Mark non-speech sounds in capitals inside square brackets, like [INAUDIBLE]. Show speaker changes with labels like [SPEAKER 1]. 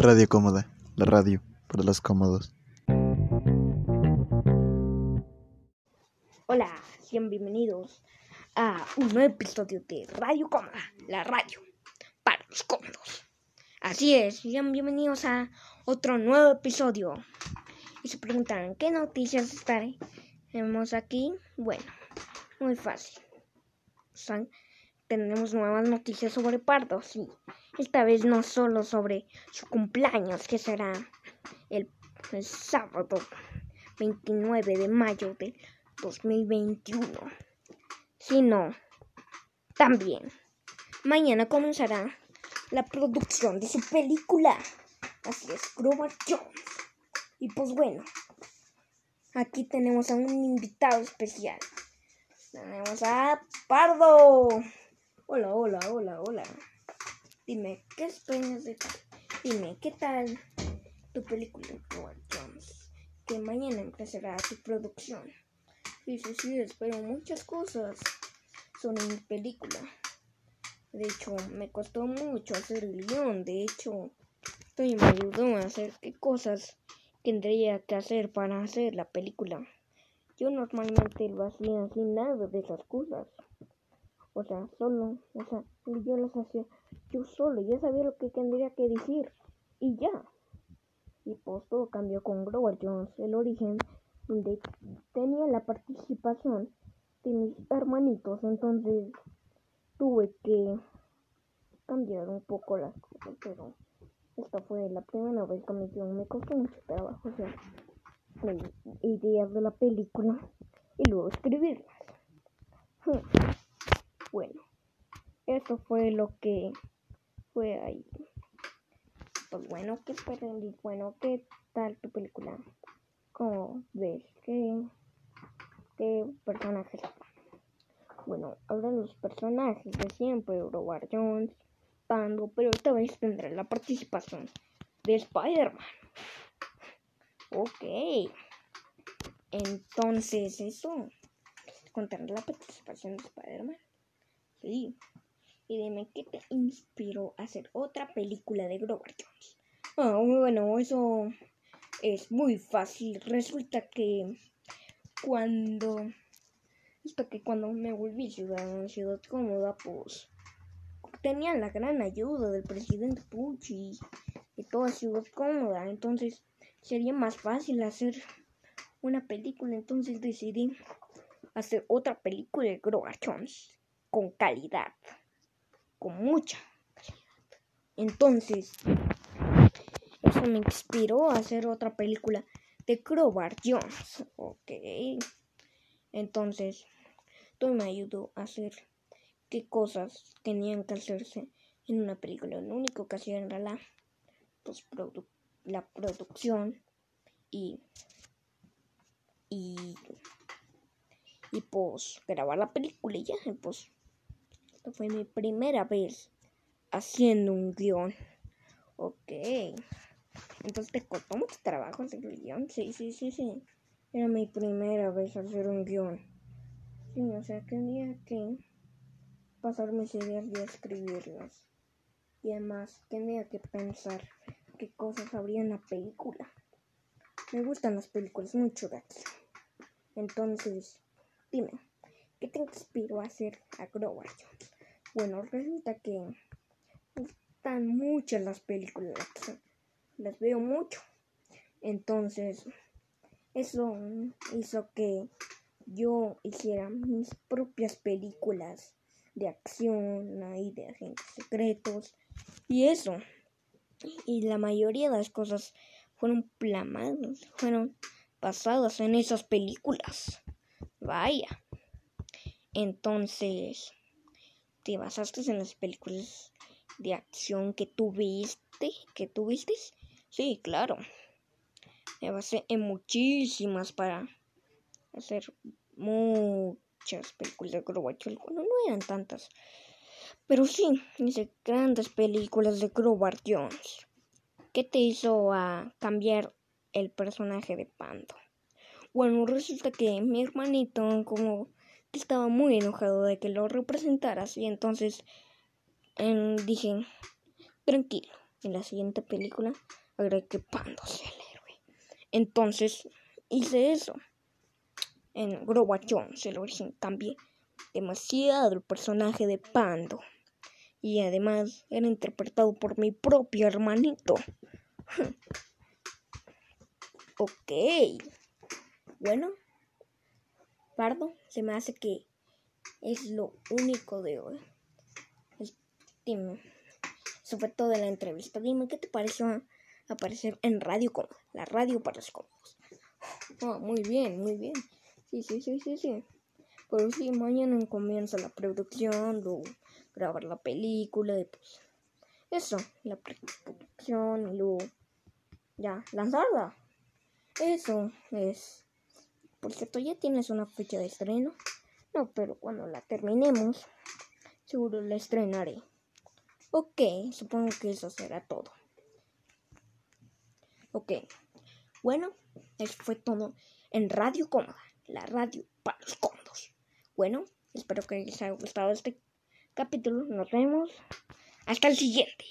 [SPEAKER 1] Radio Cómoda, la radio para los cómodos.
[SPEAKER 2] Hola, sean bienvenidos a un nuevo episodio de Radio Cómoda, la radio para los cómodos. Así es, sean bienvenidos a otro nuevo episodio. Y se preguntarán, ¿qué noticias estaremos aquí? Bueno, muy fácil. Tenemos nuevas noticias sobre Pardo, sí. Esta vez no solo sobre su cumpleaños, que será el, sábado 29 de mayo de 2021, sino también mañana comenzará la producción de su película. Así es, Grover Jones. Y pues bueno, aquí tenemos a un invitado especial. Tenemos a Pardo. Hola, hola, hola, hola. Dime, ¿qué esperas de tal? Dime, ¿qué tal tu película, Robert Jones? Que mañana empezará tu producción. Sí, sí, sí, espero muchas cosas sobre mi película. De hecho, me costó mucho hacer el guion. De hecho, estoy me ayudó a hacer qué cosas tendría que hacer para hacer la película. Yo normalmente lo hacía sin nada de esas cosas. O sea, solo, o sea, yo las hacía yo solo, ya sabía lo que tendría que decir. Y ya. Y pues todo cambió con Grover Jones, el origen, donde tenía la participación de mis hermanitos. Entonces tuve que cambiar un poco las cosas, pero esta fue la primera vez que me, me costó mucho trabajo. O sea, ideas de la película y luego escribirlas. Bueno, eso fue lo que fue ahí. Pues bueno, ¿qué y Bueno, ¿qué tal tu película? ¿Cómo ves? ¿Qué, qué personajes? Bueno, ahora los personajes de siempre, Robert Jones, Pando, pero esta vez tendrá la participación de Spider-Man. Ok. Entonces, eso. Contará la participación de Spider-Man. Sí. Y dime, ¿qué te inspiró a hacer otra película de Grover Jones? Ah, bueno, eso es muy fácil. Resulta que cuando... Hasta que cuando me volví ciudadano, ciudad cómoda, pues tenía la gran ayuda del presidente Pucci y toda ciudad cómoda. Entonces sería más fácil hacer una película. Entonces decidí hacer otra película de Grover Jones con calidad, con mucha calidad. Entonces, eso me inspiró a hacer otra película de Crowbar Jones. Ok. Entonces, todo me ayudó a hacer qué cosas tenían que hacerse en una película. Lo único que hacía era la, pues, la producción y, y, y pues grabar la película y ya, pues fue mi primera vez haciendo un guion. Ok. Entonces te costó mucho trabajo hacer el guion. Sí, sí, sí, sí. Era mi primera vez hacer un guion. Sí, o sea, tenía que pasarme mis ideas y escribirlas. Y además tenía que pensar qué cosas habría en la película. Me gustan las películas mucho aquí. Entonces, dime, ¿qué te inspiró a hacer a Grover bueno, resulta que están muchas las películas, las veo mucho. Entonces, eso hizo que yo hiciera mis propias películas de acción, ahí de agentes secretos y eso. Y la mayoría de las cosas fueron plamadas, fueron basadas en esas películas. Vaya. Entonces, te basaste en las películas de acción que tuviste, que tuviste. Sí, claro. Me basé en muchísimas para hacer muchas películas de Grobar Bueno, no eran tantas. Pero sí, hice grandes películas de Grobar Jones. ¿Qué te hizo a cambiar el personaje de Pando? Bueno, resulta que mi hermanito, como estaba muy enojado de que lo representaras y entonces dije, tranquilo, en la siguiente película sea el héroe. Entonces hice eso. En Growa Jones, el origen, cambié demasiado el personaje de Pando. Y además era interpretado por mi propio hermanito. [LAUGHS] ok. Bueno, Pardo, se me hace que es lo único de hoy. Dime, sobre todo de la entrevista. Dime, ¿qué te pareció aparecer en Radio Cómoda? La radio para los cómodos. Oh, muy bien, muy bien. Sí, sí, sí, sí, sí. Pero sí, mañana comienza la producción, luego grabar la película, y pues eso, la producción y luego ya, lanzarla. Eso es. Por cierto, ¿ya tienes una fecha de estreno? No, pero cuando la terminemos, seguro la estrenaré. Ok, supongo que eso será todo. Ok, bueno, eso fue todo en Radio Cómoda, la radio para los cómodos. Bueno, espero que les haya gustado este capítulo. Nos vemos. Hasta el siguiente.